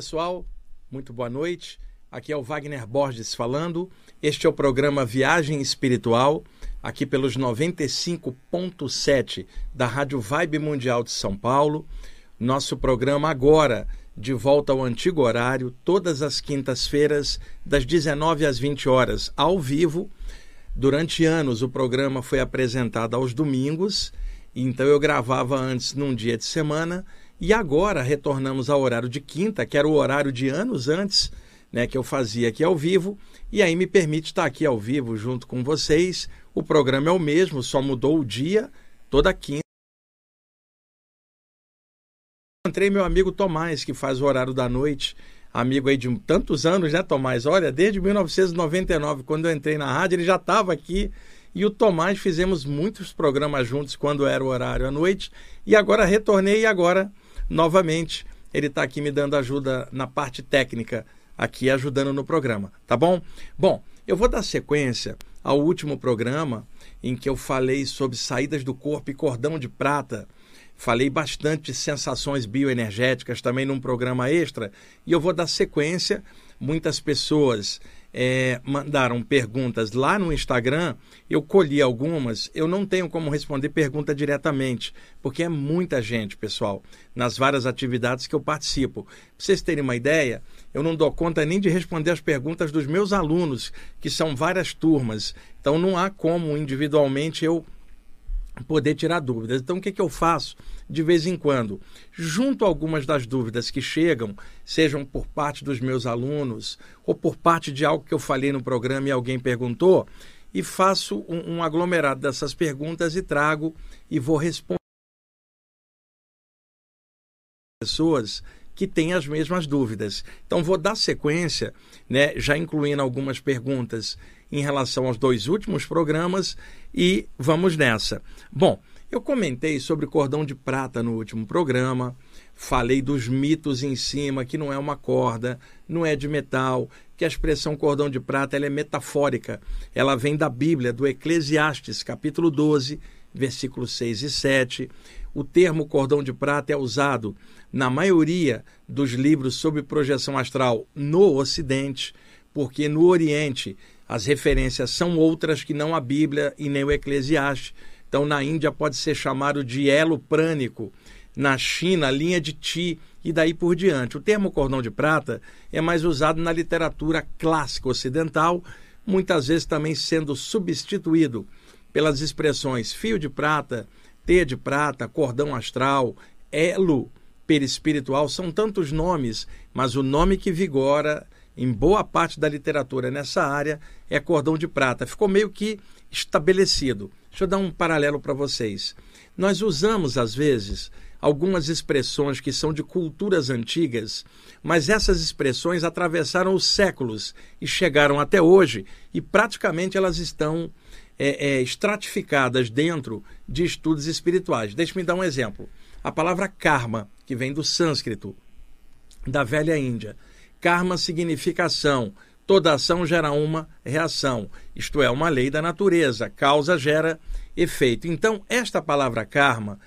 pessoal, muito boa noite. Aqui é o Wagner Borges falando. Este é o programa Viagem Espiritual, aqui pelos 95.7 da Rádio Vibe Mundial de São Paulo. Nosso programa agora de volta ao antigo horário, todas as quintas-feiras, das 19 às 20 horas, ao vivo. Durante anos o programa foi apresentado aos domingos, então eu gravava antes num dia de semana e agora retornamos ao horário de quinta, que era o horário de anos antes, né, que eu fazia aqui ao vivo, e aí me permite estar aqui ao vivo junto com vocês. O programa é o mesmo, só mudou o dia, toda quinta. Encontrei meu amigo Tomás, que faz o horário da noite, amigo aí de tantos anos, né, Tomás? Olha, desde 1999, quando eu entrei na rádio, ele já estava aqui. E o Tomás fizemos muitos programas juntos quando era o horário à noite. E agora retornei e agora novamente ele está aqui me dando ajuda na parte técnica, aqui ajudando no programa, tá bom? Bom, eu vou dar sequência ao último programa em que eu falei sobre saídas do corpo e cordão de prata. Falei bastante de sensações bioenergéticas também num programa extra e eu vou dar sequência. Muitas pessoas é, mandaram perguntas lá no Instagram, eu colhi algumas, eu não tenho como responder pergunta diretamente, porque é muita gente, pessoal, nas várias atividades que eu participo. Para vocês terem uma ideia, eu não dou conta nem de responder as perguntas dos meus alunos, que são várias turmas, então não há como individualmente eu poder tirar dúvidas. Então, o que, que eu faço de vez em quando? Junto algumas das dúvidas que chegam, sejam por parte dos meus alunos ou por parte de algo que eu falei no programa e alguém perguntou, e faço um, um aglomerado dessas perguntas e trago e vou responder pessoas que têm as mesmas dúvidas. Então vou dar sequência, né, já incluindo algumas perguntas em relação aos dois últimos programas e vamos nessa. Bom, eu comentei sobre cordão de prata no último programa, falei dos mitos em cima, que não é uma corda, não é de metal, que a expressão cordão de prata ela é metafórica. Ela vem da Bíblia, do Eclesiastes, capítulo 12, versículos 6 e 7. O termo cordão de prata é usado na maioria dos livros sobre projeção astral no Ocidente, porque no Oriente as referências são outras que não a Bíblia e nem o Eclesiastes. Então, na Índia pode ser chamado de elo prânico, na China, linha de Ti e daí por diante. O termo cordão de prata é mais usado na literatura clássica ocidental, muitas vezes também sendo substituído pelas expressões fio de prata, teia de prata, cordão astral, elo perispiritual, são tantos nomes, mas o nome que vigora em boa parte da literatura nessa área é cordão de prata. Ficou meio que estabelecido. Deixa eu dar um paralelo para vocês. Nós usamos, às vezes, algumas expressões que são de culturas antigas, mas essas expressões atravessaram os séculos e chegaram até hoje, e praticamente elas estão é, é, estratificadas dentro de estudos espirituais. Deixe-me dar um exemplo. A palavra karma, que vem do sânscrito, da velha Índia Karma significa ação. Toda ação gera uma reação, isto é, uma lei da natureza. Causa gera efeito. Então, esta palavra karma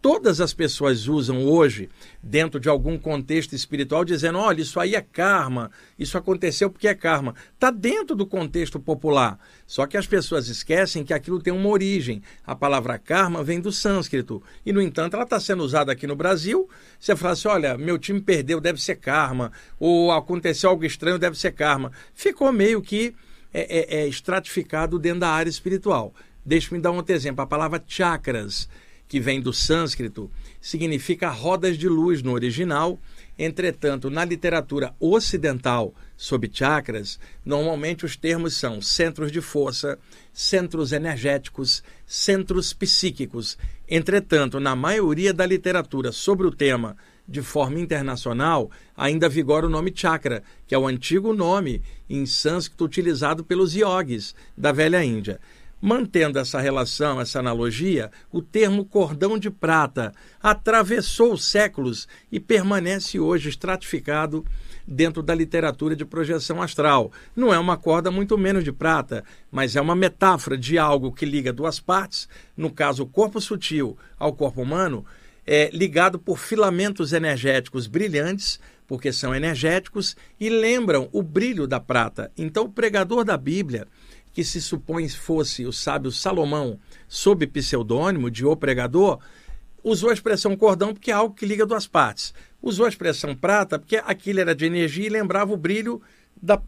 todas as pessoas usam hoje, dentro de algum contexto espiritual, dizendo: olha, isso aí é karma, isso aconteceu porque é karma. Está dentro do contexto popular. Só que as pessoas esquecem que aquilo tem uma origem. A palavra karma vem do sânscrito. E, no entanto, ela está sendo usada aqui no Brasil. Você fala assim: olha, meu time perdeu, deve ser karma. Ou aconteceu algo estranho, deve ser karma. Ficou meio que é, é, é estratificado dentro da área espiritual. Deixe-me dar um outro exemplo. A palavra chakras que vem do sânscrito, significa rodas de luz no original. Entretanto, na literatura ocidental sobre chakras, normalmente os termos são centros de força, centros energéticos, centros psíquicos. Entretanto, na maioria da literatura sobre o tema de forma internacional, ainda vigora o nome chakra, que é o antigo nome em sânscrito utilizado pelos yogis da velha Índia. Mantendo essa relação, essa analogia, o termo cordão de prata atravessou séculos e permanece hoje estratificado dentro da literatura de projeção astral. Não é uma corda muito menos de prata, mas é uma metáfora de algo que liga duas partes, no caso o corpo sutil ao corpo humano, é ligado por filamentos energéticos brilhantes porque são energéticos e lembram o brilho da prata. Então, o pregador da Bíblia, que se supõe fosse o sábio Salomão, sob pseudônimo de O Pregador, usou a expressão cordão porque é algo que liga duas partes. Usou a expressão prata porque aquilo era de energia e lembrava o brilho da,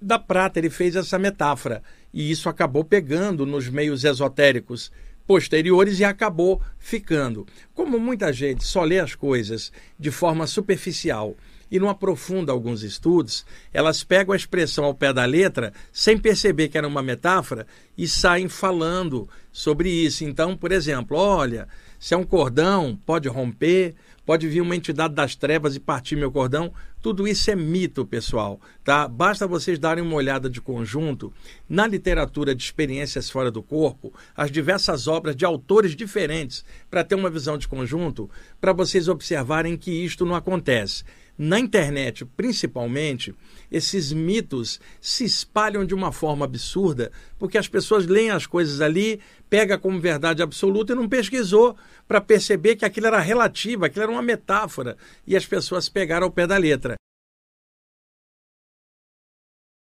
da prata. Ele fez essa metáfora. E isso acabou pegando nos meios esotéricos posteriores e acabou ficando. Como muita gente só lê as coisas de forma superficial e não aprofunda alguns estudos, elas pegam a expressão ao pé da letra sem perceber que era uma metáfora e saem falando sobre isso. Então, por exemplo, olha, se é um cordão, pode romper, pode vir uma entidade das trevas e partir meu cordão. Tudo isso é mito, pessoal, tá? Basta vocês darem uma olhada de conjunto na literatura de experiências fora do corpo, as diversas obras de autores diferentes, para ter uma visão de conjunto, para vocês observarem que isto não acontece na internet, principalmente, esses mitos se espalham de uma forma absurda, porque as pessoas leem as coisas ali, pega como verdade absoluta e não pesquisou para perceber que aquilo era relativo, aquilo era uma metáfora, e as pessoas pegaram ao pé da letra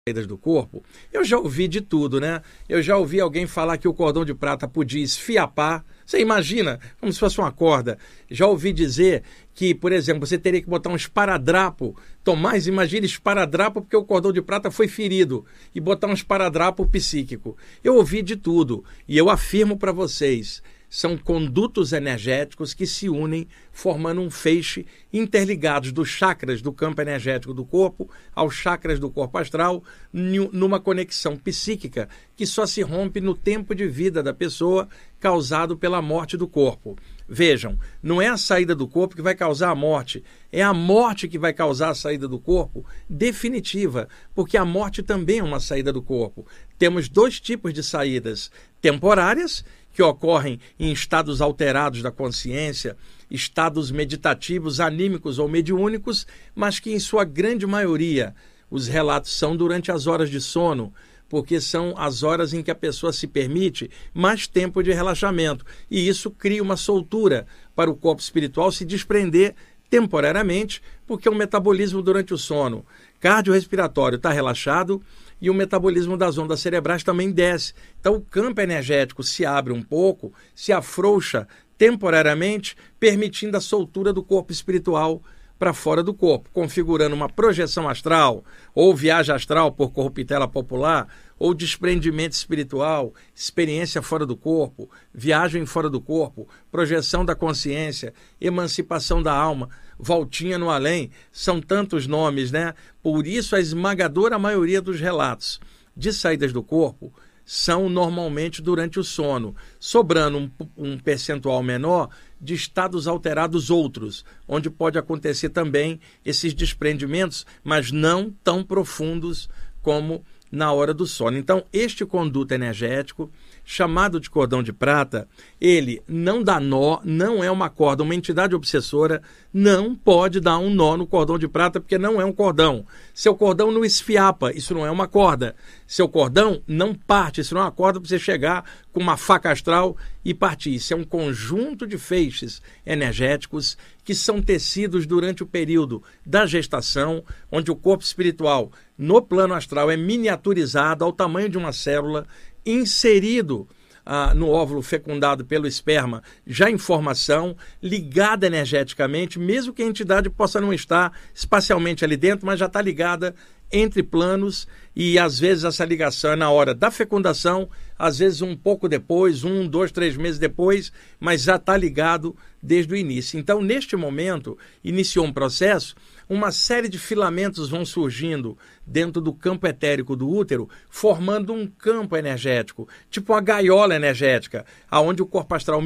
do corpo, eu já ouvi de tudo, né? Eu já ouvi alguém falar que o cordão de prata podia esfiapar. Você imagina, como se fosse uma corda. Já ouvi dizer que, por exemplo, você teria que botar um esparadrapo. Tomás, imagine esparadrapo porque o cordão de prata foi ferido. E botar um esparadrapo psíquico. Eu ouvi de tudo. E eu afirmo para vocês são condutos energéticos que se unem, formando um feixe interligados dos chakras do campo energético do corpo aos chakras do corpo astral, numa conexão psíquica que só se rompe no tempo de vida da pessoa causado pela morte do corpo. Vejam, não é a saída do corpo que vai causar a morte, é a morte que vai causar a saída do corpo definitiva, porque a morte também é uma saída do corpo. Temos dois tipos de saídas: temporárias que ocorrem em estados alterados da consciência, estados meditativos, anímicos ou mediúnicos, mas que, em sua grande maioria, os relatos são durante as horas de sono, porque são as horas em que a pessoa se permite mais tempo de relaxamento. E isso cria uma soltura para o corpo espiritual se desprender temporariamente, porque o metabolismo durante o sono cardiorrespiratório está relaxado e o metabolismo das ondas cerebrais também desce. Então o campo energético se abre um pouco, se afrouxa temporariamente, permitindo a soltura do corpo espiritual para fora do corpo, configurando uma projeção astral, ou viagem astral por corruptela popular, ou desprendimento espiritual, experiência fora do corpo, viagem fora do corpo, projeção da consciência, emancipação da alma, voltinha no além, são tantos nomes, né? Por isso a esmagadora maioria dos relatos de saídas do corpo são normalmente durante o sono, sobrando um, um, percentual menor de estados alterados outros, onde pode acontecer também esses desprendimentos, mas não tão profundos como na hora do sono. Então, este conduto energético, chamado de cordão de prata, ele não dá nó, não é uma corda. Uma entidade obsessora não pode dar um nó no cordão de prata porque não é um cordão. Seu cordão não esfiapa, isso não é uma corda. Seu cordão não parte, isso não é uma corda para você chegar com uma faca astral e partir. Isso é um conjunto de feixes energéticos que são tecidos durante o período da gestação, onde o corpo espiritual no plano astral é miniaturizado ao tamanho de uma célula, inserido ah, no óvulo fecundado pelo esperma, já em formação, ligada energeticamente, mesmo que a entidade possa não estar espacialmente ali dentro, mas já está ligada entre planos e às vezes essa ligação é na hora da fecundação, às vezes um pouco depois, um, dois, três meses depois, mas já está ligado desde o início. Então, neste momento, iniciou um processo uma série de filamentos vão surgindo dentro do campo etérico do útero, formando um campo energético, tipo uma gaiola energética, aonde o corpo astral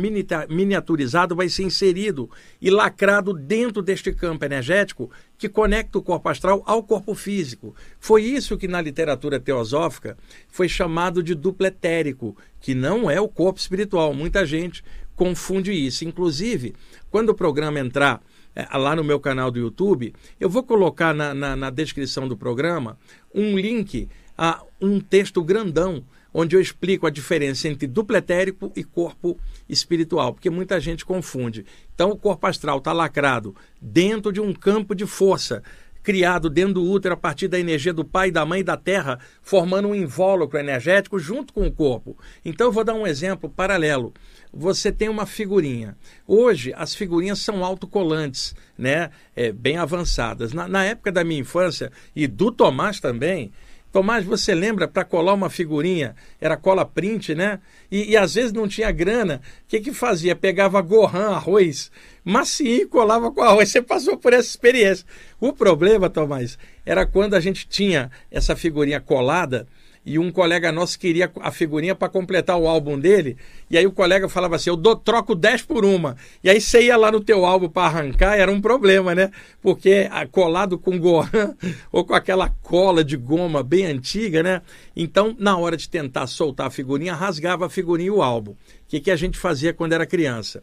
miniaturizado vai ser inserido e lacrado dentro deste campo energético que conecta o corpo astral ao corpo físico. Foi isso que na literatura teosófica foi chamado de duplo etérico, que não é o corpo espiritual. Muita gente confunde isso. Inclusive, quando o programa entrar é, lá no meu canal do YouTube, eu vou colocar na, na, na descrição do programa um link a um texto grandão onde eu explico a diferença entre dupletérico e corpo espiritual, porque muita gente confunde. Então, o corpo astral está lacrado dentro de um campo de força criado dentro do útero a partir da energia do pai, da mãe e da terra, formando um invólucro energético junto com o corpo. Então eu vou dar um exemplo paralelo. Você tem uma figurinha. Hoje as figurinhas são autocolantes, né? É, bem avançadas. Na, na época da minha infância e do Tomás também, Tomás, você lembra para colar uma figurinha? Era cola print, né? E, e às vezes não tinha grana. O que, que fazia? Pegava gohan, arroz, macio e colava com arroz. Você passou por essa experiência. O problema, Tomás, era quando a gente tinha essa figurinha colada e um colega nosso queria a figurinha para completar o álbum dele, e aí o colega falava assim: eu dou, troco 10 por uma. E aí você ia lá no teu álbum para arrancar, era um problema, né? Porque colado com gohan ou com aquela cola de goma bem antiga, né? Então, na hora de tentar soltar a figurinha, rasgava a figurinha e o álbum. O que, que a gente fazia quando era criança?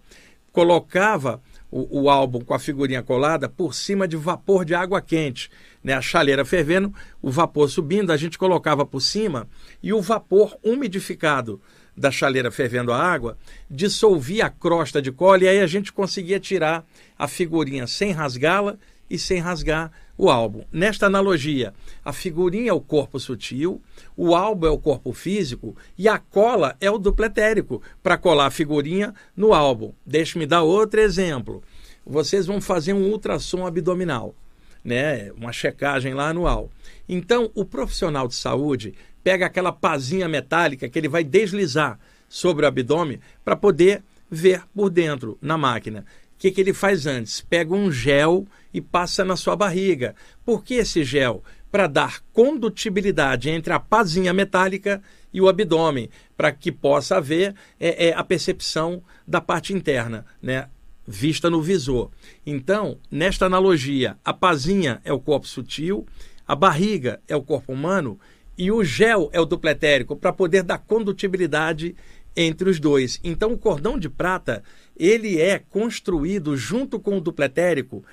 Colocava o, o, álbum com a figurinha colada por cima de vapor de água quente. Né? A chaleira fervendo, o vapor subindo, a gente colocava por cima e o vapor umidificado da chaleira fervendo a água dissolvia a crosta de cola e aí a gente conseguia tirar a figurinha sem rasgá-la e sem rasgar o álbum. Nesta analogia, a figurinha é o corpo sutil, o álbum é o corpo físico e a cola é o dupletérico para colar a figurinha no álbum. Deixe-me dar outro exemplo. Vocês vão fazer um ultrassom abdominal, né? Uma checagem lá anual. Então, o profissional de saúde pega aquela pazinha metálica que ele vai deslizar sobre o abdômen para poder ver por dentro na máquina. O que, que ele faz antes? Pega um gel e passa na sua barriga. Por que esse gel? Para dar condutibilidade entre a pazinha metálica e o abdômen, para que possa haver é, é, a percepção da parte interna, né? Vista no visor. Então, nesta analogia, a pazinha é o corpo sutil, a barriga é o corpo humano e o gel é o dupletérico para poder dar condutibilidade entre os dois. Então, o cordão de prata ele é construído junto com o dupletérico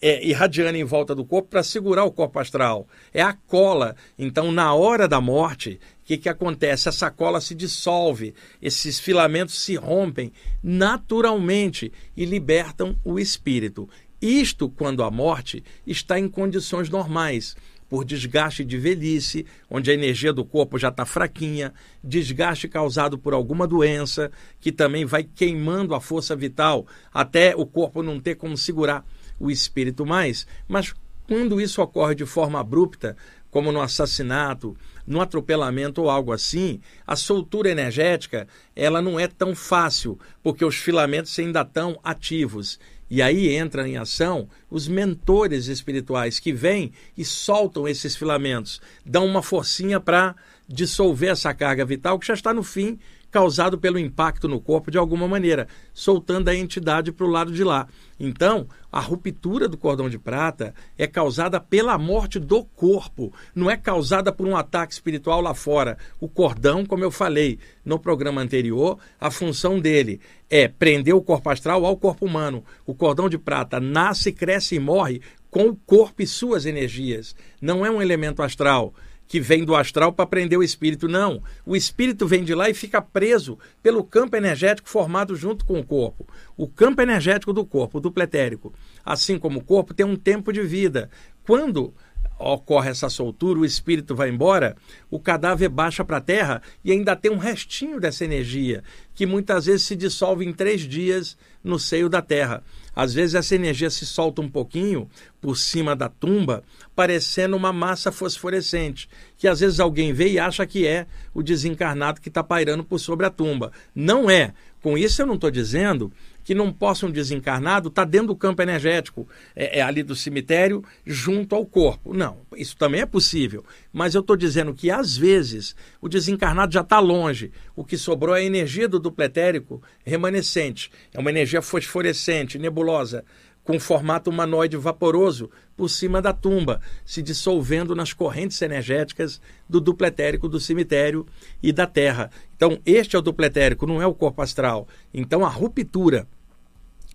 é, irradiando em volta do corpo para segurar o corpo astral. É a cola. Então, na hora da morte, o que, que acontece? Essa cola se dissolve, esses filamentos se rompem naturalmente e libertam o espírito. Isto quando a morte está em condições normais por desgaste de velhice, onde a energia do corpo já está fraquinha, desgaste causado por alguma doença, que também vai queimando a força vital até o corpo não ter como segurar o espírito mais. Mas quando isso ocorre de forma abrupta, como no assassinato, no atropelamento ou algo assim, a soltura energética ela não é tão fácil, porque os filamentos ainda estão ativos. E aí entram em ação os mentores espirituais que vêm e soltam esses filamentos, dão uma forcinha para dissolver essa carga vital que já está no fim, causado pelo impacto no corpo de alguma maneira, soltando a entidade para o lado de lá. Então, a ruptura do cordão de prata é causada pela morte do corpo, não é causada por um ataque espiritual lá fora. O cordão, como eu falei no programa anterior, a função dele é prender o corpo astral ao corpo humano. O cordão de prata nasce, cresce e morre com o corpo e suas energias. Não é um elemento astral que vem do astral para prender o espírito. Não. O espírito vem de lá e fica preso pelo campo energético formado junto com o corpo. O campo energético do corpo, do pletérico, assim como o corpo, tem um tempo de vida. Quando ocorre essa soltura, o espírito vai embora, o cadáver baixa para a terra e ainda tem um restinho dessa energia, que muitas vezes se dissolve em três dias no seio da terra. Às vezes essa energia se solta um pouquinho por cima da tumba, parecendo uma massa fosforescente, que às vezes alguém vê e acha que é o desencarnado que está pairando por sobre a tumba. Não é. Com isso eu não estou dizendo que não possa um desencarnado estar tá dentro do campo energético, é, é, ali do cemitério, junto ao corpo. Não, isso também é possível. Mas eu estou dizendo que, às vezes, o desencarnado já está longe. O que sobrou é a energia do dupletérico remanescente. É uma energia fosforescente, nebulosa, com formato humanoide vaporoso por cima da tumba, se dissolvendo nas correntes energéticas do dupletérico do cemitério e da terra. Então, este é o dupletérico, não é o corpo astral. Então, a ruptura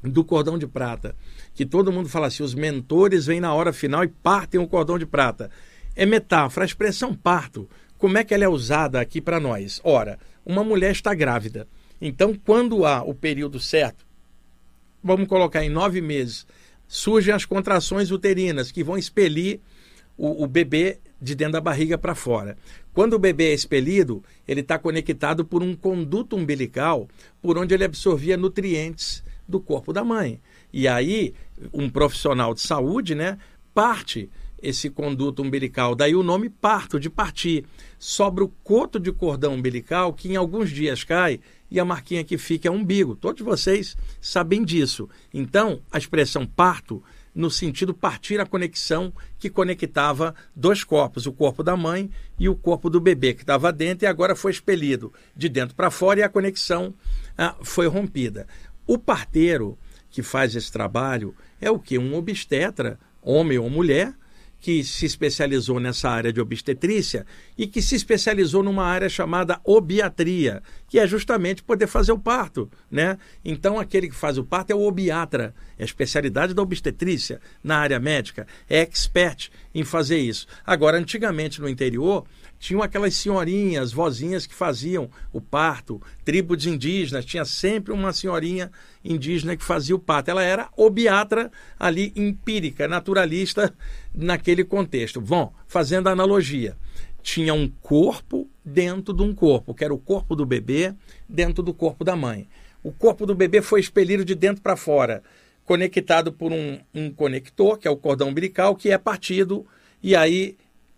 do cordão de prata, que todo mundo fala assim, os mentores vêm na hora final e partem o cordão de prata. É metáfora, a expressão parto como é que ela é usada aqui para nós? Ora, uma mulher está grávida. Então, quando há o período certo, vamos colocar em nove meses, surgem as contrações uterinas que vão expelir o, o bebê de dentro da barriga para fora. Quando o bebê é expelido, ele está conectado por um conduto umbilical por onde ele absorvia nutrientes do corpo da mãe. E aí, um profissional de saúde, né, parte esse conduto umbilical. Daí o nome parto, de partir. Sobra o coto de cordão umbilical que em alguns dias cai e a marquinha que fica é umbigo. Todos vocês sabem disso. Então, a expressão parto no sentido partir a conexão que conectava dois corpos, o corpo da mãe e o corpo do bebê que estava dentro e agora foi expelido de dentro para fora e a conexão ah, foi rompida. O parteiro que faz esse trabalho é o que? Um obstetra, homem ou mulher, que se especializou nessa área de obstetrícia e que se especializou numa área chamada obiatria, que é justamente poder fazer o parto, né? Então aquele que faz o parto é o obiatra, é a especialidade da obstetrícia na área médica, é expert em fazer isso. Agora, antigamente no interior, tinham aquelas senhorinhas, vozinhas que faziam o parto, tribos indígenas, tinha sempre uma senhorinha indígena que fazia o parto. Ela era obiatra ali, empírica, naturalista naquele contexto. Bom, fazendo a analogia, tinha um corpo dentro de um corpo, que era o corpo do bebê dentro do corpo da mãe. O corpo do bebê foi expelido de dentro para fora, conectado por um, um conector, que é o cordão umbilical, que é partido, e aí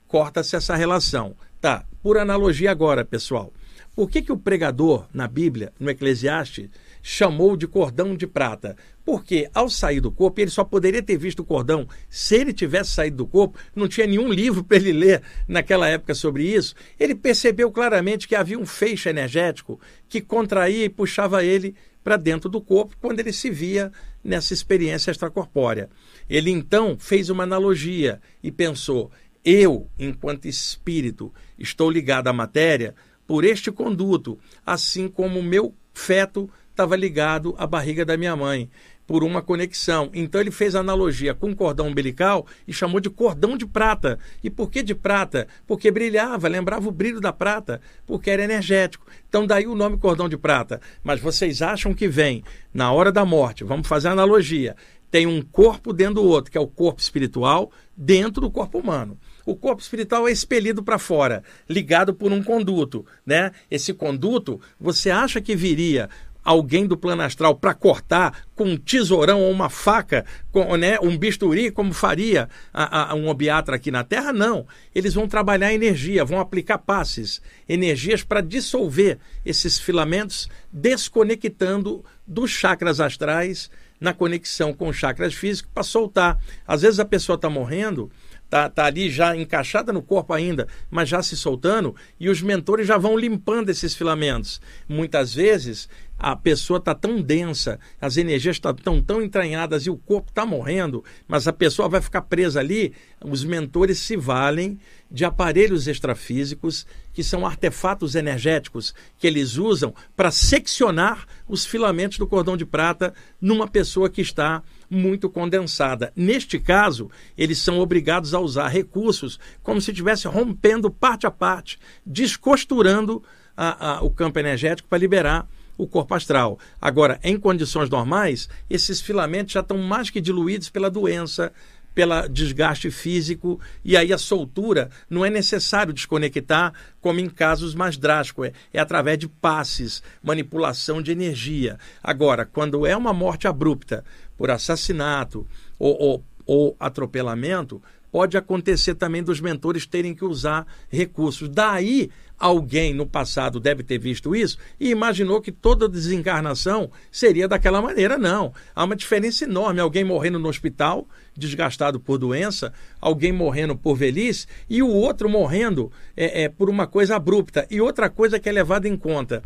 corta-se essa relação. Tá, por analogia agora, pessoal. Por que, que o pregador, na Bíblia, no Eclesiastes, chamou de cordão de prata? Porque ao sair do corpo, ele só poderia ter visto o cordão se ele tivesse saído do corpo, não tinha nenhum livro para ele ler naquela época sobre isso. Ele percebeu claramente que havia um feixe energético que contraía e puxava ele para dentro do corpo quando ele se via nessa experiência extracorpórea. Ele então fez uma analogia e pensou: eu, enquanto espírito, estou ligado à matéria por este conduto, assim como o meu feto estava ligado à barriga da minha mãe, por uma conexão. Então ele fez analogia com o cordão umbilical e chamou de cordão de prata. E por que de prata? Porque brilhava, lembrava o brilho da prata, porque era energético. Então daí o nome cordão de prata. Mas vocês acham que vem na hora da morte, vamos fazer analogia, tem um corpo dentro do outro, que é o corpo espiritual, dentro do corpo humano o corpo espiritual é expelido para fora, ligado por um conduto, né? Esse conduto, você acha que viria alguém do plano astral para cortar com um tesourão ou uma faca, com, né, um bisturi, como faria a, a, um obiatra aqui na Terra? Não. Eles vão trabalhar energia, vão aplicar passes, energias para dissolver esses filamentos, desconectando dos chakras astrais na conexão com os chakras físicos para soltar. Às vezes a pessoa está morrendo tá, tá ali já encaixada no corpo ainda, mas já se soltando, e os mentores já vão limpando esses filamentos. Muitas vezes a pessoa está tão densa, as energias estão tão, tão entranhadas e o corpo está morrendo, mas a pessoa vai ficar presa ali. Os mentores se valem de aparelhos extrafísicos, que são artefatos energéticos que eles usam para seccionar os filamentos do cordão de prata numa pessoa que está muito condensada. Neste caso, eles são obrigados a usar recursos como se estivesse rompendo parte a parte, descosturando a, a, o campo energético para liberar o corpo astral. Agora, em condições normais, esses filamentos já estão mais que diluídos pela doença, pelo desgaste físico, e aí a soltura não é necessário desconectar, como em casos mais drásticos, é, é através de passes, manipulação de energia. Agora, quando é uma morte abrupta por assassinato ou, ou, ou atropelamento, pode acontecer também dos mentores terem que usar recursos. Daí Alguém no passado deve ter visto isso e imaginou que toda desencarnação seria daquela maneira. Não. Há uma diferença enorme. Alguém morrendo no hospital, desgastado por doença, alguém morrendo por velhice e o outro morrendo é, é por uma coisa abrupta. E outra coisa que é levada em conta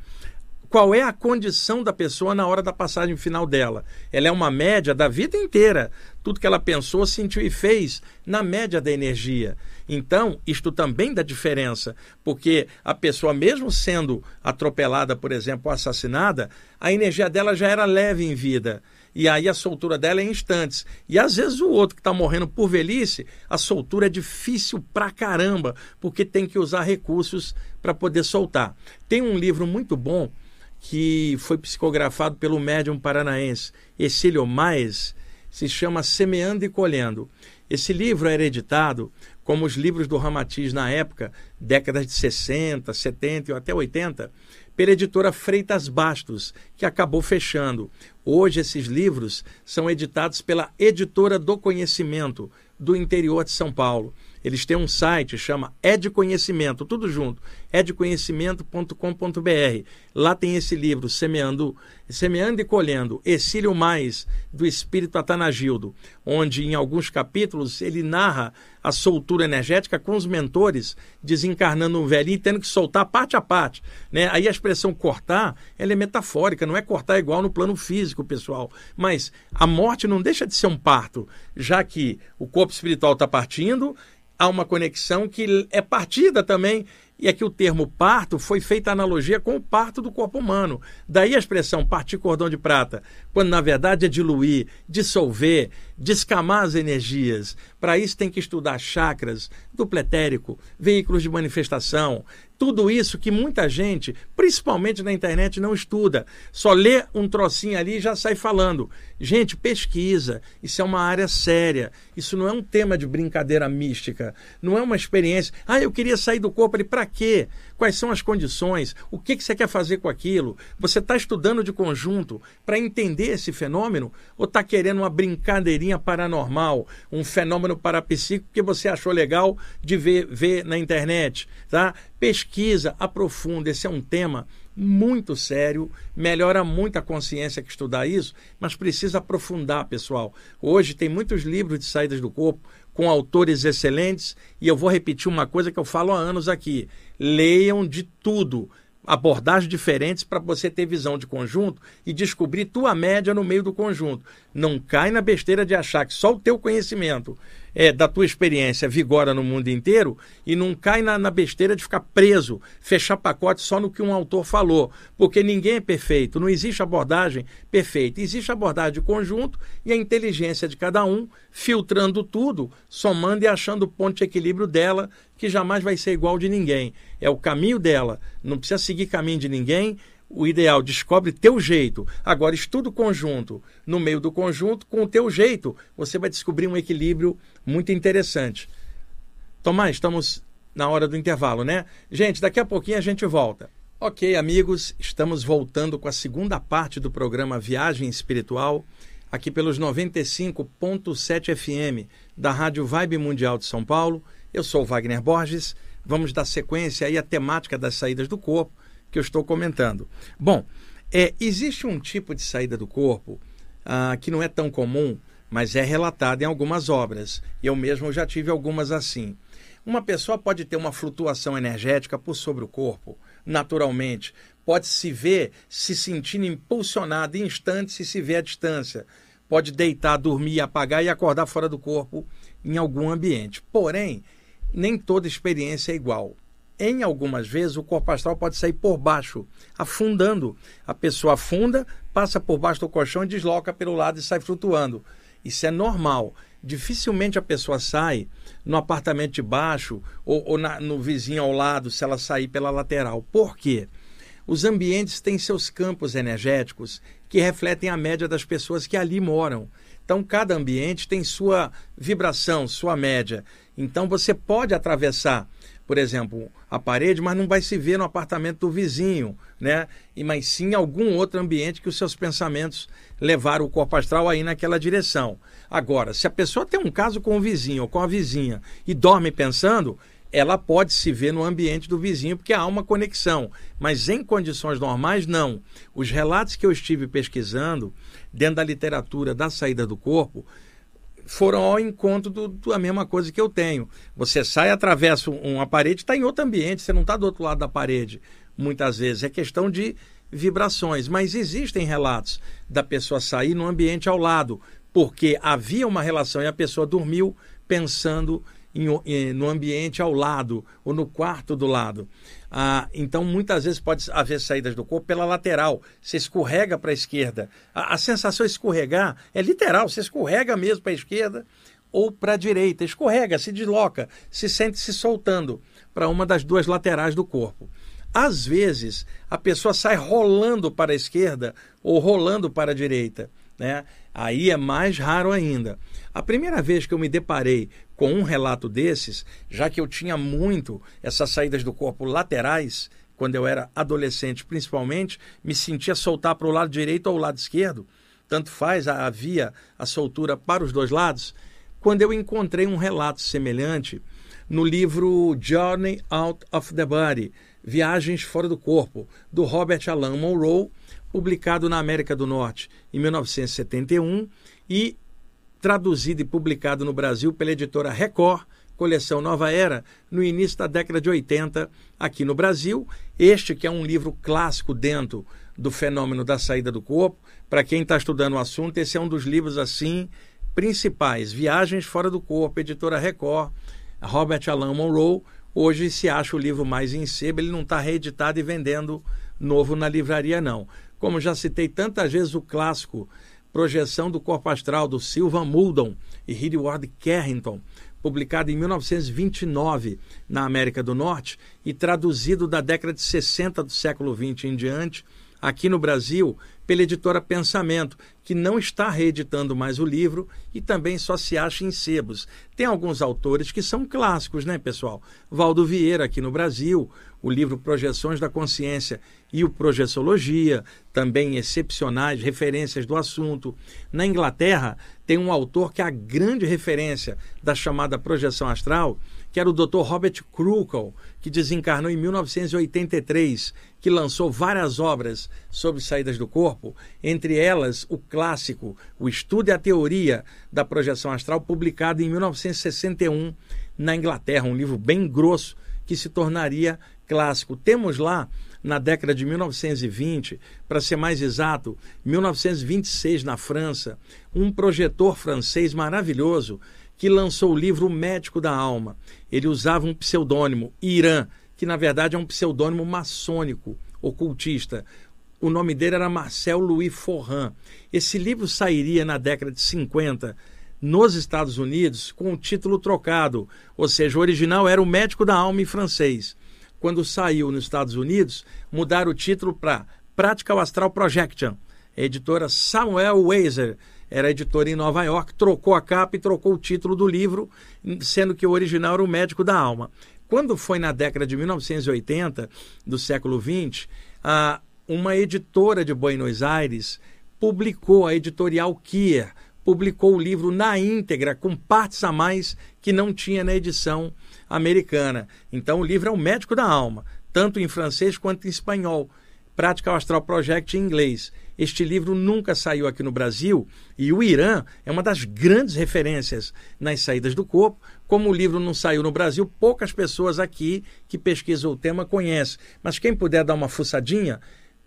qual é a condição da pessoa na hora da passagem final dela. Ela é uma média da vida inteira. Tudo que ela pensou, sentiu e fez na média da energia. Então, isto também dá diferença, porque a pessoa, mesmo sendo atropelada, por exemplo, assassinada, a energia dela já era leve em vida. E aí a soltura dela é em instantes. E às vezes o outro que está morrendo por velhice, a soltura é difícil pra caramba, porque tem que usar recursos para poder soltar. Tem um livro muito bom que foi psicografado pelo médium paranaense Exílio Maes, se chama Semeando e Colhendo. Esse livro era editado como os livros do Ramatiz na época, décadas de 60, 70 e até 80, pela editora Freitas Bastos, que acabou fechando. Hoje esses livros são editados pela Editora do Conhecimento, do interior de São Paulo. Eles têm um site, chama Ed Conhecimento, tudo junto, edconhecimento.com.br. Lá tem esse livro, Semeando, Semeando e Colhendo, Exílio Mais, do Espírito Atanagildo, onde em alguns capítulos ele narra a soltura energética com os mentores, desencarnando um velhinho e tendo que soltar parte a parte. Né? Aí a expressão cortar, ela é metafórica, não é cortar igual no plano físico, pessoal. Mas a morte não deixa de ser um parto, já que o corpo espiritual está partindo há uma conexão que é partida também e aqui o termo parto foi feita analogia com o parto do corpo humano. Daí a expressão partir cordão de prata, quando na verdade é diluir, dissolver, descamar as energias. Para isso tem que estudar chakras, duplo etérico, veículos de manifestação, tudo isso que muita gente, principalmente na internet, não estuda. Só lê um trocinho ali e já sai falando. Gente, pesquisa. Isso é uma área séria. Isso não é um tema de brincadeira mística. Não é uma experiência. Ah, eu queria sair do corpo. Para quê? Quais são as condições? O que, que você quer fazer com aquilo? Você está estudando de conjunto para entender esse fenômeno? Ou está querendo uma brincadeirinha paranormal, um fenômeno parapsíquico que você achou legal de ver, ver na internet? Tá? Pesquisa, aprofunda. Esse é um tema muito sério, melhora muito a consciência que estudar isso, mas precisa aprofundar, pessoal. Hoje tem muitos livros de saídas do corpo com autores excelentes, e eu vou repetir uma coisa que eu falo há anos aqui: leiam de tudo abordagens diferentes para você ter visão de conjunto e descobrir tua média no meio do conjunto. Não cai na besteira de achar que só o teu conhecimento é, da tua experiência vigora no mundo inteiro e não cai na, na, besteira de ficar preso, fechar pacote só no que um autor falou, porque ninguém é perfeito, não existe abordagem perfeita, existe abordagem de conjunto e a inteligência de cada um, filtrando tudo, somando e achando o ponto de equilíbrio dela, que jamais vai ser igual de ninguém. É o caminho dela, não precisa seguir caminho de ninguém, o ideal, descobre teu jeito. Agora, estuda o conjunto. No meio do conjunto, com o teu jeito, você vai descobrir um equilíbrio muito interessante. Tomás, estamos na hora do intervalo, né? Gente, daqui a pouquinho a gente volta. Ok, amigos, estamos voltando com a segunda parte do programa Viagem Espiritual, aqui pelos 95.7 FM da Rádio Vibe Mundial de São Paulo. Eu sou Wagner Borges. Vamos dar sequência aí à temática das saídas do corpo que eu estou comentando. Bom, é, existe um tipo de saída do corpo ah, que não é tão comum, mas é relatado em algumas obras. Eu mesmo já tive algumas assim. Uma pessoa pode ter uma flutuação energética por sobre o corpo, naturalmente. Pode se ver se sentindo impulsionado em instantes se se vê à distância. Pode deitar, dormir, apagar e acordar fora do corpo em algum ambiente. Porém, nem toda experiência é igual em algumas vezes o corpo astral pode sair por baixo, afundando. A pessoa afunda, passa por baixo do colchão e desloca pelo lado e sai flutuando. Isso é normal. Dificilmente a pessoa sai no apartamento de baixo ou, ou na, no vizinho ao lado se ela sair pela lateral. Por quê? Os ambientes têm seus campos energéticos que refletem a média das pessoas que ali moram. Então, cada ambiente tem sua vibração, sua média. Então, você pode atravessar por exemplo, a parede, mas não vai se ver no apartamento do vizinho, né? E mas sim em algum outro ambiente que os seus pensamentos levaram o corpo astral aí naquela direção. Agora, se a pessoa tem um caso com o vizinho ou com a vizinha e dorme pensando, ela pode se ver no ambiente do vizinho porque há uma conexão, mas em condições normais não. Os relatos que eu estive pesquisando dentro da literatura da saída do corpo foram ao encontro da mesma coisa que eu tenho. Você sai, atravessa uma parede, está em outro ambiente, você não está do outro lado da parede, muitas vezes. É questão de vibrações. Mas existem relatos da pessoa sair no ambiente ao lado, porque havia uma relação e a pessoa dormiu pensando em, no ambiente ao lado ou no quarto do lado. Ah, então, muitas vezes pode haver saídas do corpo pela lateral. Você escorrega para a esquerda. A, sensação de escorregar é literal, você escorrega mesmo para a esquerda ou para a direita. Escorrega, se desloca, se sente se soltando para uma das duas laterais do corpo. Às vezes, a pessoa sai rolando para a esquerda ou rolando para a direita. Né? Aí é mais raro ainda. A primeira vez que eu me deparei com um relato desses, já que eu tinha muito essas saídas do corpo laterais, quando eu era adolescente principalmente, me sentia soltar para o lado direito ou o lado esquerdo, tanto faz, havia a soltura para os dois lados. Quando eu encontrei um relato semelhante no livro Journey Out of the Body, Viagens Fora do Corpo, do Robert Alan Monroe, publicado na América do Norte em 1971 e traduzido e publicado no Brasil pela editora Record, coleção Nova Era, no início da década de 80, aqui no Brasil. Este que é um livro clássico dentro do fenômeno da saída do corpo. Para quem está estudando o assunto, esse é um dos livros assim principais. Viagens Fora do Corpo, editora Record, Robert Alan Monroe. Hoje se acha o livro mais em sebo, ele não está reeditado e vendendo novo na livraria, não. Como já citei tantas vezes o clássico Projeção do Corpo Astral, do Silvan Muldon e Edward Carrington, publicado em 1929 na América do Norte e traduzido da década de 60 do século XX em diante, aqui no Brasil, pela editora Pensamento, que não está reeditando mais o livro e também só se acha em sebos. Tem alguns autores que são clássicos, né, pessoal? Valdo Vieira, aqui no Brasil, o livro Projeções da Consciência e o Projeciologia, também excepcionais referências do assunto. Na Inglaterra, tem um autor que é a grande referência da chamada projeção astral, que era o Dr. Robert Krukel, que desencarnou em 1983, que lançou várias obras sobre saídas do corpo, entre elas o clássico O Estudo e a Teoria da Projeção Astral, publicado em 1961 na Inglaterra, um livro bem grosso que se tornaria clássico. Temos lá na década de 1920, para ser mais exato, 1926 na França, um projetor francês maravilhoso que lançou o livro O Médico da Alma. Ele usava um pseudônimo, Irã, que na verdade é um pseudônimo maçônico, ocultista. O nome dele era Marcel Louis Forran. Esse livro sairia na década de 50 nos Estados Unidos com o título trocado, ou seja, o original era O Médico da Alma em francês. Quando saiu nos Estados Unidos, mudaram o título para Practical Astral Projection. A editora Samuel Weiser era editora em Nova York, trocou a capa e trocou o título do livro, sendo que o original era O Médico da Alma. Quando foi na década de 1980 do século XX, uma editora de Buenos Aires publicou, a editorial Kier, publicou o livro na íntegra, com partes a mais que não tinha na edição americana. Então o livro é o Médico da Alma, tanto em francês quanto em espanhol. Practical Astral Project em inglês. Este livro nunca saiu aqui no Brasil e o Irã é uma das grandes referências nas saídas do corpo. Como o livro não saiu no Brasil, poucas pessoas aqui que pesquisam o tema conhecem. Mas quem puder dar uma fuçadinha,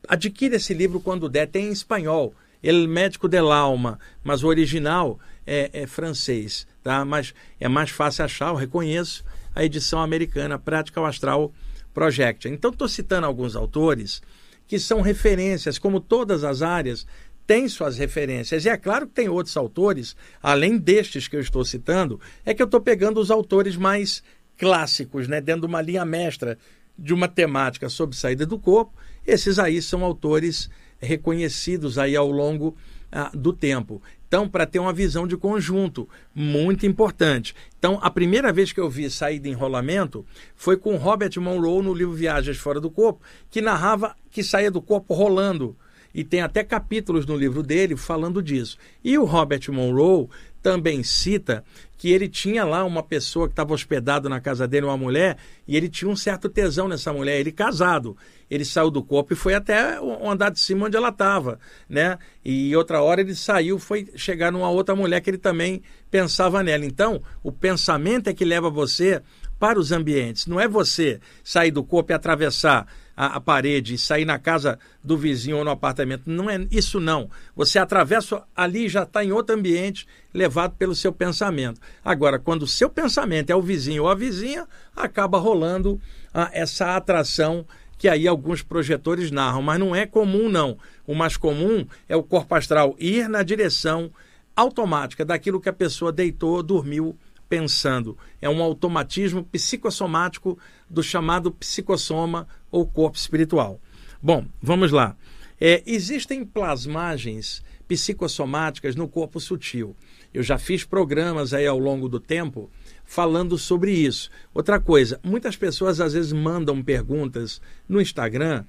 adquira esse livro quando der, tem em espanhol. El Médico del Alma, mas o original é, é francês, tá? Mas é mais fácil achar, eu reconheço a edição americana Practical Astral Project. Então estou citando alguns autores que são referências, como todas as áreas têm suas referências. E é claro que tem outros autores, além destes que eu estou citando, é que eu estou pegando os autores mais clássicos, né, dentro de uma linha mestra de uma temática sobre saída do corpo. Esses aí são autores reconhecidos aí ao longo ah, do tempo. Então, para ter uma visão de conjunto, muito importante. Então, a primeira vez que eu vi saída em enrolamento foi com Robert Monroe no livro Viagens Fora do Corpo, que narrava que saía do corpo rolando. E tem até capítulos no livro dele falando disso. E o Robert Monroe também cita que ele tinha lá uma pessoa que estava hospedado na casa dele, uma mulher, e ele tinha um certo tesão nessa mulher, ele casado. Ele saiu do corpo e foi até o andar de cima onde ela estava, né? E outra hora ele saiu, foi chegar numa outra mulher que ele também pensava nela. Então, o pensamento é que leva você para os ambientes. Não é você sair do corpo e atravessar a, a, parede e sair na casa do vizinho ou no apartamento. Não é isso não. Você atravessa ali já está em outro ambiente, levado pelo seu pensamento. Agora, quando o seu pensamento é o vizinho ou a vizinha, acaba rolando ah, essa atração que aí alguns projetores narram, mas não é comum não. O mais comum é o corpo astral ir na direção automática daquilo que a pessoa deitou, dormiu pensando. É um automatismo psicossomático do chamado psicossoma ou corpo espiritual. Bom, vamos lá. É, existem plasmagens psicossomáticas no corpo sutil. Eu já fiz programas aí ao longo do tempo falando sobre isso. Outra coisa, muitas pessoas às vezes mandam perguntas no Instagram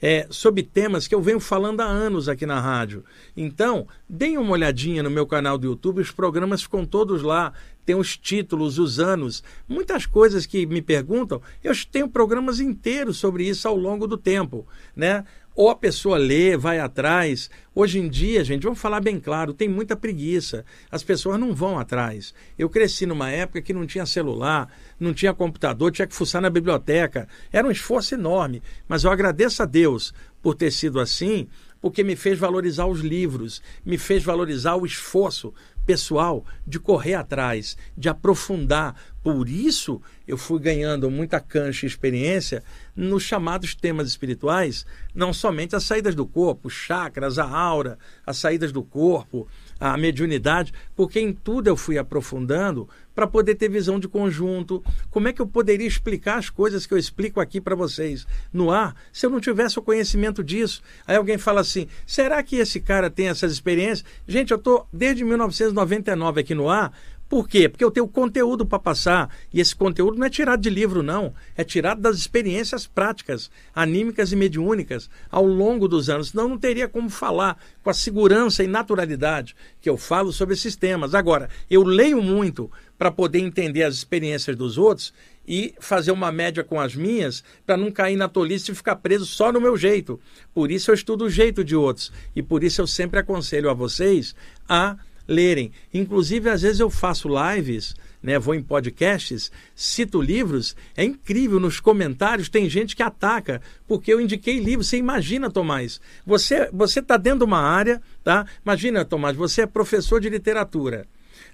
é, sobre temas que eu venho falando há anos aqui na rádio. Então, deem uma olhadinha no meu canal do YouTube, os programas ficam todos lá, tem os títulos, os anos, muitas coisas que me perguntam, eu tenho programas inteiros sobre isso ao longo do tempo, né? Ou a pessoa lê, vai atrás. Hoje em dia, gente, vamos falar bem claro, tem muita preguiça. As pessoas não vão atrás. Eu cresci numa época que não tinha celular, não tinha computador, tinha que fuçar na biblioteca. Era um esforço enorme. Mas eu agradeço a Deus por ter sido assim, porque me fez valorizar os livros, me fez valorizar o esforço pessoal de correr atrás, de aprofundar. Por isso eu fui ganhando muita cancha e experiência nos chamados temas espirituais, não somente as saídas do corpo, chakras, a aura, as saídas do corpo, a mediunidade, porque em tudo eu fui aprofundando para poder ter visão de conjunto. Como é que eu poderia explicar as coisas que eu explico aqui para vocês no ar se eu não tivesse o conhecimento disso? Aí alguém fala assim: será que esse cara tem essas experiências? Gente, eu estou desde 1999 aqui no ar por quê? Porque eu tenho conteúdo para passar. E esse conteúdo não é tirado de livro, não. É tirado das experiências práticas, anímicas e mediúnicas, ao longo dos anos. Senão não teria como falar com a segurança e naturalidade que eu falo sobre esses temas. Agora, eu leio muito para poder entender as experiências dos outros e fazer uma média com as minhas para não cair na tolice e ficar preso só no meu jeito. Por isso eu estudo o jeito de outros. E por isso eu sempre aconselho a vocês a lerem. Inclusive, às vezes eu faço lives, né, vou em podcasts, cito livros, é incrível, nos comentários tem gente que ataca, porque eu indiquei livros. Você imagina, Tomás, você você está dentro de uma área, tá? Imagina, Tomás, você é professor de literatura.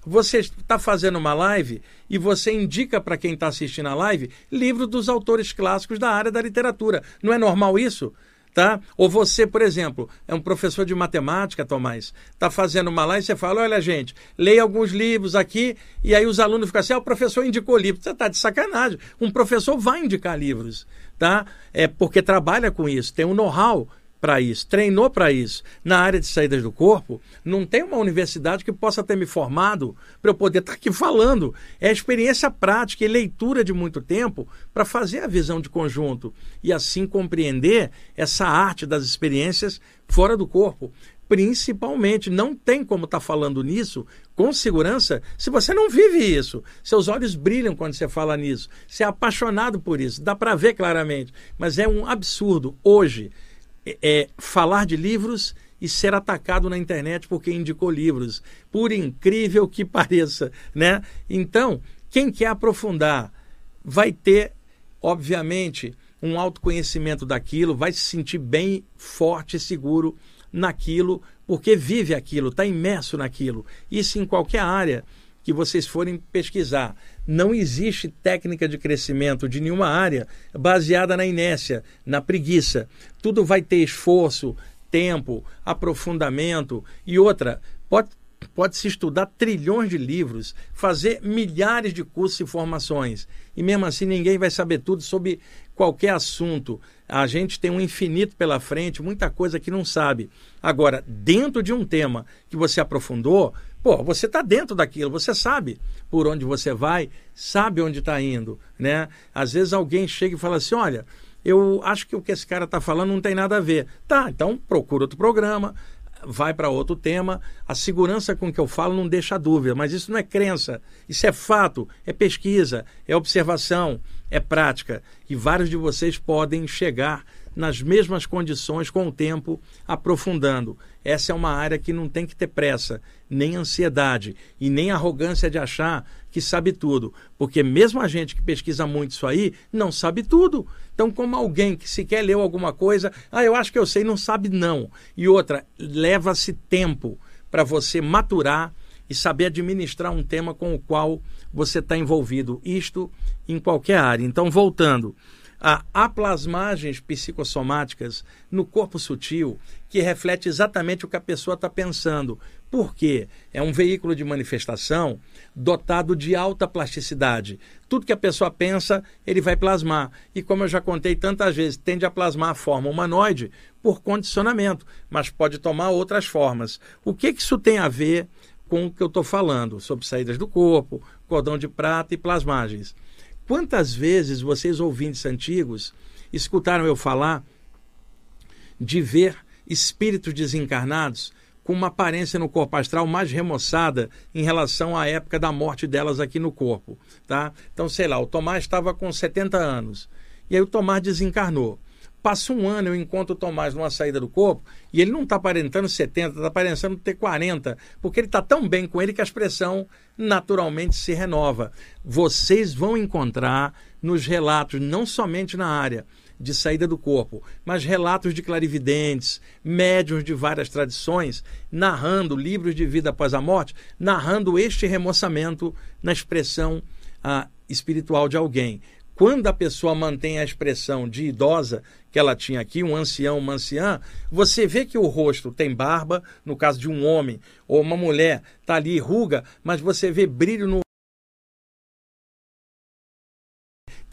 Você está fazendo uma live e você indica para quem está assistindo a live livro dos autores clássicos da área da literatura. Não é normal isso? Tá? Ou você, por exemplo, é um professor de matemática, Tomás, está fazendo uma live e você fala, olha gente, leia alguns livros aqui e aí os alunos ficam assim, ah, o professor indicou livro. Você está de sacanagem. Um professor vai indicar livros, tá? É porque trabalha com isso, tem um know-how para isso, treinou para isso. Na área de saídas do corpo, não tem uma universidade que possa ter me formado para eu poder estar tá aqui falando. É experiência prática e leitura de muito tempo para fazer a visão de conjunto e assim compreender essa arte das experiências fora do corpo. Principalmente, não tem como estar tá falando nisso com segurança se você não vive isso. Seus olhos brilham quando você fala nisso. Você é apaixonado por isso, dá para ver claramente. Mas é um absurdo hoje é, falar de livros e ser atacado na internet porque indicou livros, por incrível que pareça, né? Então, quem quer aprofundar vai ter, obviamente, um autoconhecimento daquilo, vai se sentir bem forte e seguro naquilo, porque vive aquilo, está imerso naquilo. Isso em qualquer área que vocês forem pesquisar. Não existe técnica de crescimento de nenhuma área baseada na inércia, na preguiça. Tudo vai ter esforço, tempo, aprofundamento e outra. Pode, pode se estudar trilhões de livros, fazer milhares de cursos e formações. E mesmo assim ninguém vai saber tudo sobre qualquer assunto. A gente tem um infinito pela frente, muita coisa que não sabe. Agora, dentro de um tema que você aprofundou, Pô, você está dentro daquilo, você sabe por onde você vai, sabe onde está indo, né? Às vezes alguém chega e fala assim, olha, eu acho que o que esse cara está falando não tem nada a ver. Tá, então procura outro programa, vai para outro tema. A segurança com que eu falo não deixa dúvida, mas isso não é crença, isso é fato, é pesquisa, é observação, é prática. E vários de vocês podem chegar nas mesmas condições com o tempo, aprofundando. Essa é uma área que não tem que ter pressa, nem ansiedade e nem arrogância de achar que sabe tudo, porque mesmo a gente que pesquisa muito isso aí não sabe tudo. Então, como alguém que sequer leu alguma coisa, ah, eu acho que eu sei, não sabe não. E outra, leva-se tempo para você maturar e saber administrar um tema com o qual você está envolvido. Isto em qualquer área. Então, voltando a aplasmagens psicossomáticas no corpo sutil que reflete exatamente o que a pessoa está pensando. Por quê? É um veículo de manifestação dotado de alta plasticidade. Tudo que a pessoa pensa, ele vai plasmar. E como eu já contei tantas vezes, tende a plasmar a forma humanoide por condicionamento, mas pode tomar outras formas. O que, que isso tem a ver com o que eu estou falando sobre saídas do corpo, cordão de prata e plasmagens? Quantas vezes vocês, ouvintes antigos, escutaram eu falar de ver espíritos desencarnados com uma aparência no corpo astral mais remoçada em relação à época da morte delas aqui no corpo, tá? Então, sei lá, o Tomás estava com 70 anos e aí o Tomás desencarnou. Passa um ano, eu encontro o Tomás numa saída do corpo e ele não está aparentando 70, está aparentando ter 40, porque ele está tão bem com ele que a expressão naturalmente se renova. Vocês vão encontrar nos relatos, não somente na área de saída do corpo, mas relatos de clarividentes, médiums de várias tradições, narrando livros de vida após a morte, narrando este remoçamento na expressão ah, espiritual de alguém. Quando a pessoa mantém a expressão de idosa que ela tinha aqui, um ancião, uma anciã, você vê que o rosto tem barba, no caso de um homem, ou uma mulher, está ali ruga, mas você vê brilho no.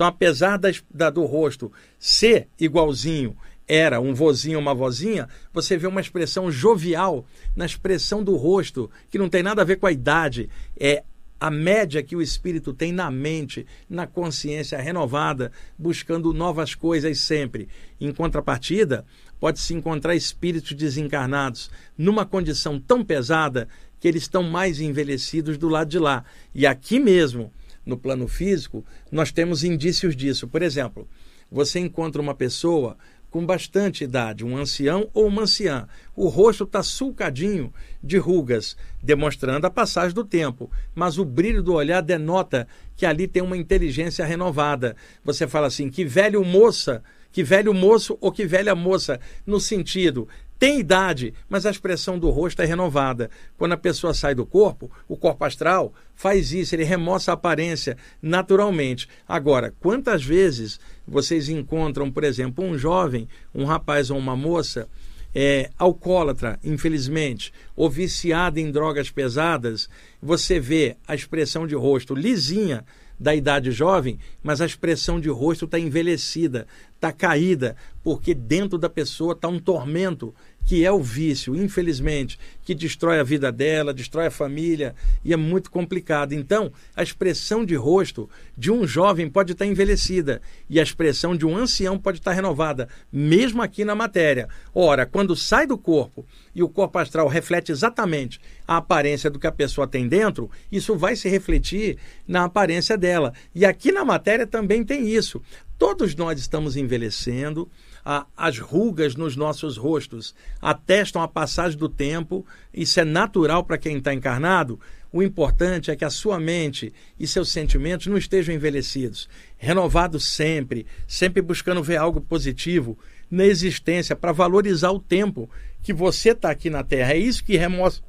Então, apesar da, do rosto ser igualzinho, era um vozinho, uma vozinha, você vê uma expressão jovial na expressão do rosto, que não tem nada a ver com a idade, é a média que o espírito tem na mente, na consciência renovada, buscando novas coisas sempre. Em contrapartida, pode-se encontrar espíritos desencarnados numa condição tão pesada que eles estão mais envelhecidos do lado de lá. E aqui mesmo, no plano físico, nós temos indícios disso. Por exemplo, você encontra uma pessoa com bastante idade, um ancião ou uma anciã. O rosto está sulcadinho de rugas, demonstrando a passagem do tempo, mas o brilho do olhar denota que ali tem uma inteligência renovada. Você fala assim: que velho moça, que velho moço ou que velha moça, no sentido tem idade, mas a expressão do rosto é renovada. Quando a pessoa sai do corpo, o corpo astral faz isso, ele remoça a aparência naturalmente. Agora, quantas vezes vocês encontram, por exemplo, um jovem, um rapaz ou uma moça é, alcoólatra, infelizmente, ou viciado em drogas pesadas, você vê a expressão de rosto lisinha da idade jovem, mas a expressão de rosto está envelhecida, está caída, porque dentro da pessoa está um tormento que é o vício, infelizmente, que destrói a vida dela, destrói a família e é muito complicado. Então, a expressão de rosto de um jovem pode estar envelhecida e a expressão de um ancião pode estar renovada, mesmo aqui na matéria. Ora, quando sai do corpo e o corpo astral reflete exatamente a aparência do que a pessoa tem dentro, isso vai se refletir na aparência dela. E aqui na matéria também tem isso. Todos nós estamos envelhecendo a, as rugas nos nossos rostos atestam a passagem do tempo, isso é natural para quem está encarnado. O importante é que a sua mente e seus sentimentos não estejam envelhecidos, renovados sempre, sempre buscando ver algo positivo na existência para valorizar o tempo que você está aqui na Terra. É isso que remove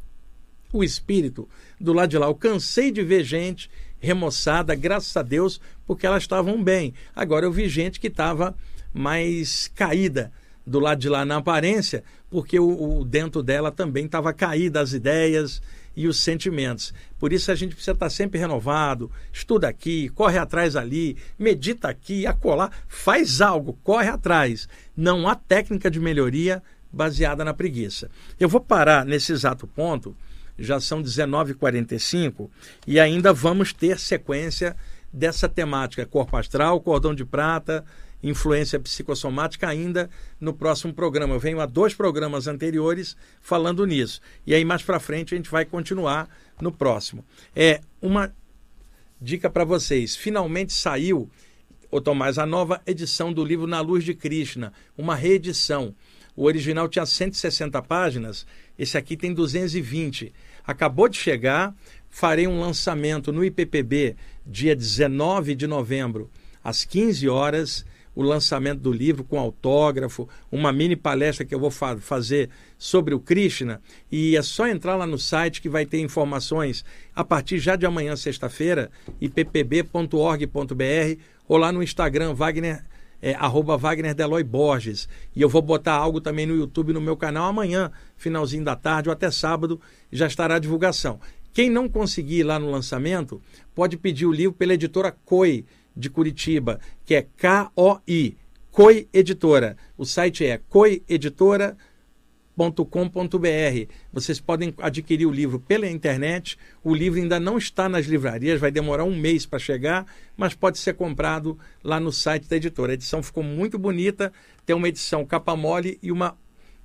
o espírito do lado de lá. Eu cansei de ver gente remoçada, graças a Deus, porque elas estavam bem. Agora eu vi gente que estava mais caída do lado de lá na aparência, porque o, o dentro dela também estava caída as ideias e os sentimentos. Por isso a gente precisa estar sempre renovado, estuda aqui, corre atrás ali, medita aqui, acolá, faz algo, corre atrás. Não há técnica de melhoria baseada na preguiça. Eu vou parar nesse exato ponto, já são 19h45 e ainda vamos ter sequência dessa temática corpo astral, cordão de prata, influência psicossomática ainda no próximo programa. Eu venho a dois programas anteriores falando nisso. E aí mais para frente a gente vai continuar no próximo. É uma dica para vocês. Finalmente saiu ô Tomás, a nova edição do livro Na Luz de Krishna, uma reedição. O original tinha 160 páginas, esse aqui tem 220. Acabou de chegar, farei um lançamento no IPPB dia 19 de novembro, às 15 horas o lançamento do livro com autógrafo, uma mini palestra que eu vou fa fazer sobre o Krishna. E é só entrar lá no site que vai ter informações a partir já de amanhã, sexta-feira, ippb.org.br ou lá no Instagram, Wagner. É, arroba Wagner Deloy Borges. E eu vou botar algo também no YouTube no meu canal amanhã, finalzinho da tarde ou até sábado, já estará a divulgação. Quem não conseguir ir lá no lançamento, pode pedir o livro pela editora COI de Curitiba, que é K-O-I, COI Editora. O site é coieditora.com.br. Vocês podem adquirir o livro pela internet. O livro ainda não está nas livrarias, vai demorar um mês para chegar, mas pode ser comprado lá no site da editora. A edição ficou muito bonita, tem uma edição capa mole e uma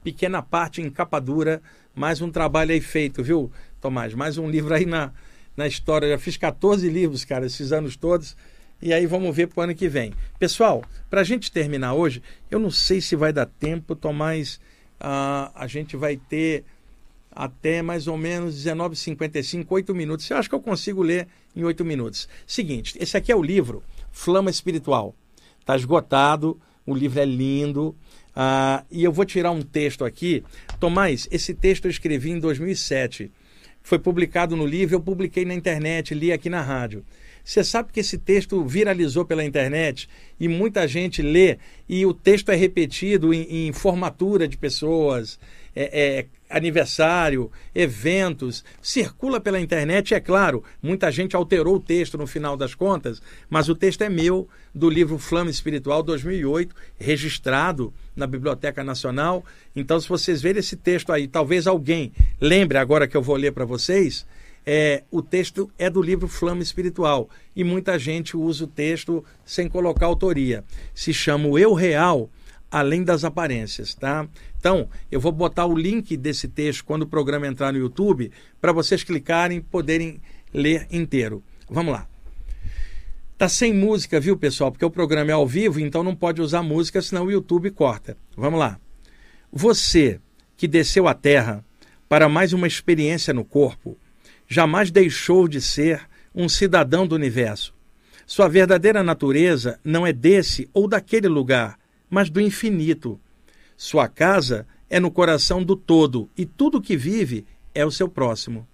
pequena parte em capa dura. Mais um trabalho aí feito, viu, Tomás? Mais um livro aí na, na história. Já fiz 14 livros, cara, esses anos todos e aí vamos ver para o ano que vem. Pessoal, para a gente terminar hoje, eu não sei se vai dar tempo, Tomás. A gente vai ter até mais ou menos 19h55, 8 minutos. Eu acho que eu consigo ler em 8 minutos. Seguinte, esse aqui é o livro Flama Espiritual. Está esgotado, o livro é lindo. Uh, e eu vou tirar um texto aqui. Tomás, esse texto eu escrevi em 2007. Foi publicado no livro, eu publiquei na internet, li aqui na rádio. Você sabe que esse texto viralizou pela internet e muita gente lê e o texto é repetido em, em formatura de pessoas, é, é, aniversário, eventos, circula pela internet. É claro, muita gente alterou o texto no final das contas, mas o texto é meu, do livro Flama Espiritual 2008, registrado na Biblioteca Nacional. Então, se vocês verem esse texto aí, talvez alguém lembre agora que eu vou ler para vocês é, o texto é do livro Flama Espiritual e muita gente usa o texto sem colocar autoria. Se chama o Eu Real, além das aparências, tá? Então, eu vou botar o link desse texto quando o programa entrar no YouTube para vocês clicarem e poderem ler inteiro. Vamos lá. Tá sem música, viu, pessoal? Porque o programa é ao vivo, então não pode usar música, senão o YouTube corta. Vamos lá. Você que desceu à Terra para mais uma experiência no corpo, jamais deixou de ser um cidadão do universo. Sua verdadeira natureza não é desse ou daquele lugar, mas do infinito. Sua casa é no coração do todo e tudo que vive é o seu próximo.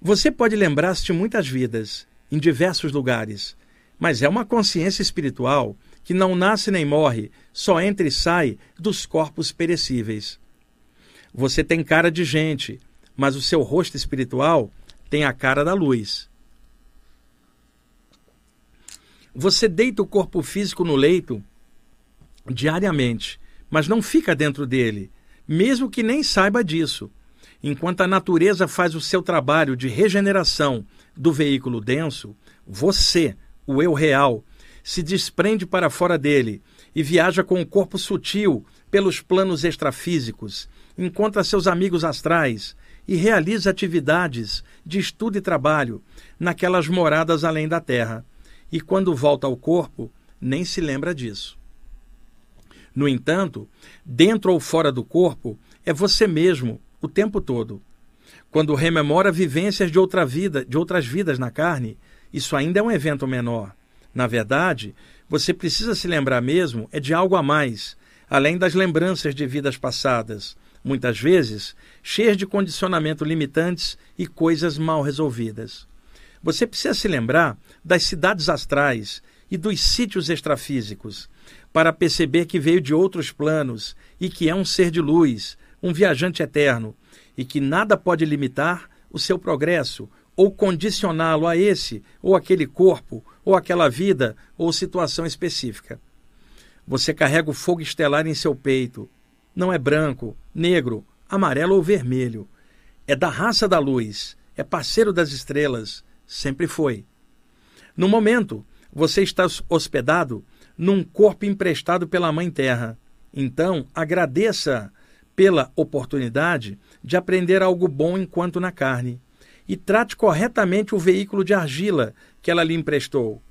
Você pode lembrar-se de muitas vidas, em diversos lugares, mas é uma consciência espiritual que não nasce nem morre, só entra e sai dos corpos perecíveis. Você tem cara de gente, mas o seu rosto espiritual tem a cara da luz. Você deita o corpo físico no leito diariamente, mas não fica dentro dele, mesmo que nem saiba disso. Enquanto a natureza faz o seu trabalho de regeneração do veículo denso, você, o eu real, se desprende para fora dele e viaja com o corpo sutil pelos planos extrafísicos, encontra seus amigos astrais, e realiza atividades de estudo e trabalho naquelas moradas além da terra, e quando volta ao corpo, nem se lembra disso. No entanto, dentro ou fora do corpo, é você mesmo o tempo todo. Quando rememora vivências de outra vida, de outras vidas na carne, isso ainda é um evento menor. Na verdade, você precisa se lembrar mesmo é de algo a mais, além das lembranças de vidas passadas, muitas vezes cheias de condicionamento limitantes e coisas mal resolvidas. Você precisa se lembrar das cidades astrais e dos sítios extrafísicos para perceber que veio de outros planos e que é um ser de luz, um viajante eterno e que nada pode limitar o seu progresso ou condicioná-lo a esse ou aquele corpo ou aquela vida ou situação específica. Você carrega o fogo estelar em seu peito não é branco, negro, amarelo ou vermelho. É da raça da luz, é parceiro das estrelas, sempre foi. No momento, você está hospedado num corpo emprestado pela Mãe Terra. Então, agradeça pela oportunidade de aprender algo bom enquanto na carne e trate corretamente o veículo de argila que ela lhe emprestou.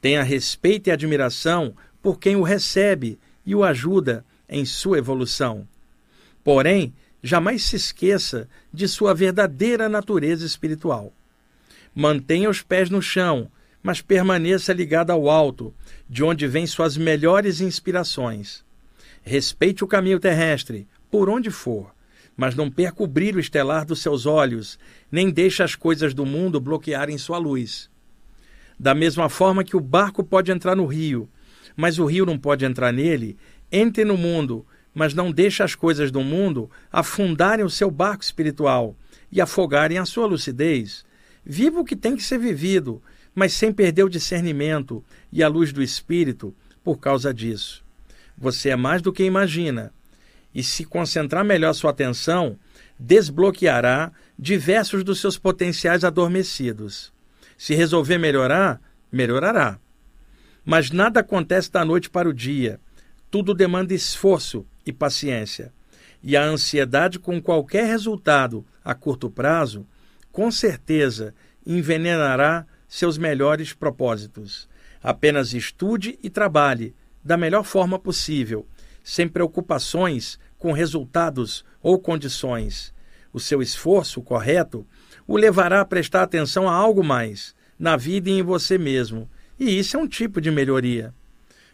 Tenha respeito e admiração por quem o recebe e o ajuda em sua evolução. Porém, jamais se esqueça de sua verdadeira natureza espiritual. Mantenha os pés no chão, mas permaneça ligado ao alto, de onde vêm suas melhores inspirações. Respeite o caminho terrestre, por onde for, mas não perca o brilho estelar dos seus olhos, nem deixe as coisas do mundo bloquearem sua luz. Da mesma forma que o barco pode entrar no rio, mas o rio não pode entrar nele, entre no mundo, mas não deixe as coisas do mundo afundarem o seu barco espiritual e afogarem a sua lucidez. Viva o que tem que ser vivido, mas sem perder o discernimento e a luz do espírito por causa disso. Você é mais do que imagina. E se concentrar melhor sua atenção, desbloqueará diversos dos seus potenciais adormecidos. Se resolver melhorar, melhorará. Mas nada acontece da noite para o dia. Tudo demanda esforço e paciência. E a ansiedade com qualquer resultado a curto prazo, com certeza envenenará seus melhores propósitos. Apenas estude e trabalhe da melhor forma possível, sem preocupações com resultados ou condições. O seu esforço correto o levará a prestar atenção a algo mais, na vida e em você mesmo. E isso é um tipo de melhoria.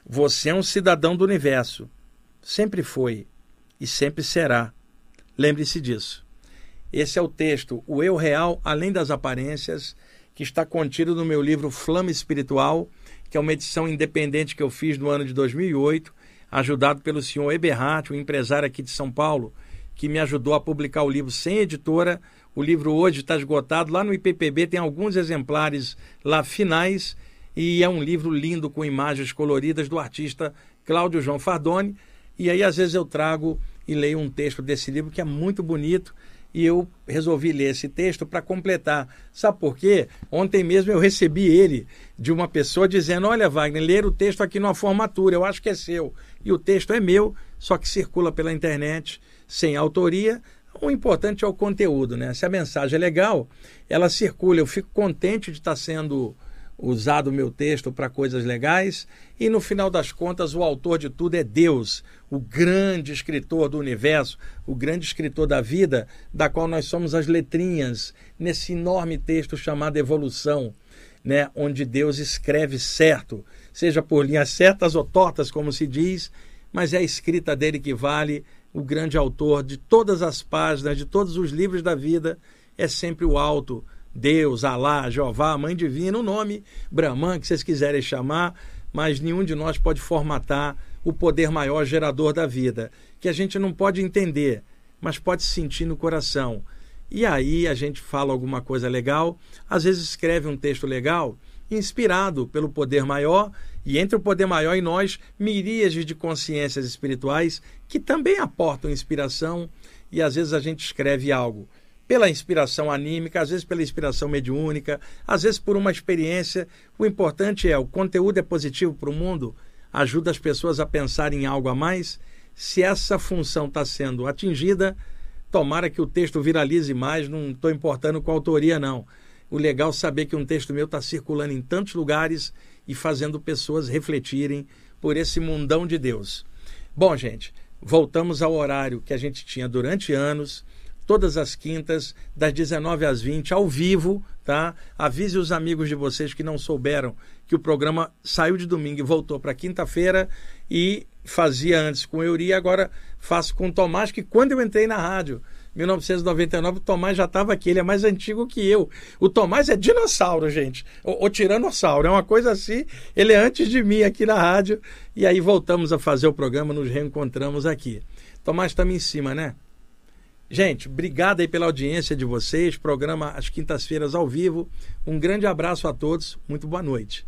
Você é um cidadão do universo. Sempre foi e sempre será. Lembre-se disso. Esse é o texto, O Eu Real Além das Aparências, que está contido no meu livro Flama Espiritual que é uma edição independente que eu fiz no ano de 2008, ajudado pelo senhor Eberhardt, um empresário aqui de São Paulo, que me ajudou a publicar o livro sem editora. O livro hoje está esgotado. Lá no IPPB tem alguns exemplares lá finais e é um livro lindo com imagens coloridas do artista Cláudio João Fardoni. E aí, às vezes, eu trago e leio um texto desse livro que é muito bonito e eu resolvi ler esse texto para completar. Sabe por quê? Ontem mesmo eu recebi ele de uma pessoa dizendo: Olha, Wagner, ler o texto aqui numa formatura, eu acho que é seu. E o texto é meu, só que circula pela internet sem autoria. O importante é o conteúdo, né? Se a mensagem é legal, ela circula. Eu fico contente de estar sendo usado o meu texto para coisas legais e no final das contas o autor de tudo é Deus, o grande escritor do universo, o grande escritor da vida, da qual nós somos as letrinhas nesse enorme texto chamado Evolução, né, onde Deus escreve certo, seja por linhas certas ou tortas, como se diz, mas é a escrita dele que vale, o grande autor de todas as páginas, de todos os livros da vida, é sempre o alto Deus, Alá, Jeová, Mãe Divina, o nome Brahman que vocês quiserem chamar, mas nenhum de nós pode formatar o poder maior gerador da vida, que a gente não pode entender, mas pode sentir no coração. E aí a gente fala alguma coisa legal, às vezes escreve um texto legal, inspirado pelo poder maior, e entre o poder maior e nós, miríades de consciências espirituais que também aportam inspiração, e às vezes a gente escreve algo pela inspiração anímica, às vezes pela inspiração mediúnica, às vezes por uma experiência. O importante é o conteúdo é positivo para o mundo, ajuda as pessoas a pensarem em algo a mais. Se essa função está sendo atingida, tomara que o texto viralize mais, não estou importando com a autoria, não. O legal é saber que um texto meu está circulando em tantos lugares e fazendo pessoas refletirem por esse mundão de Deus. Bom, gente, voltamos ao horário que a gente tinha durante anos todas as quintas, das 19 às 20, ao vivo, tá? Avise os amigos de vocês que não souberam que o programa saiu de domingo e voltou para quinta-feira e fazia antes com Euri agora faço com o Tomás, que quando eu entrei na rádio, 1999, o Tomás já estava aqui, ele é mais antigo que eu. O Tomás é dinossauro, gente, o, tiranossauro, é uma coisa assim, ele é antes de mim aqui na rádio, e aí voltamos a fazer o programa, nos reencontramos aqui. Tomás estamos em cima, né? Gente, obrigado aí pela audiência de vocês. Programa às quintas-feiras ao vivo. Um grande abraço a todos. Muito boa noite.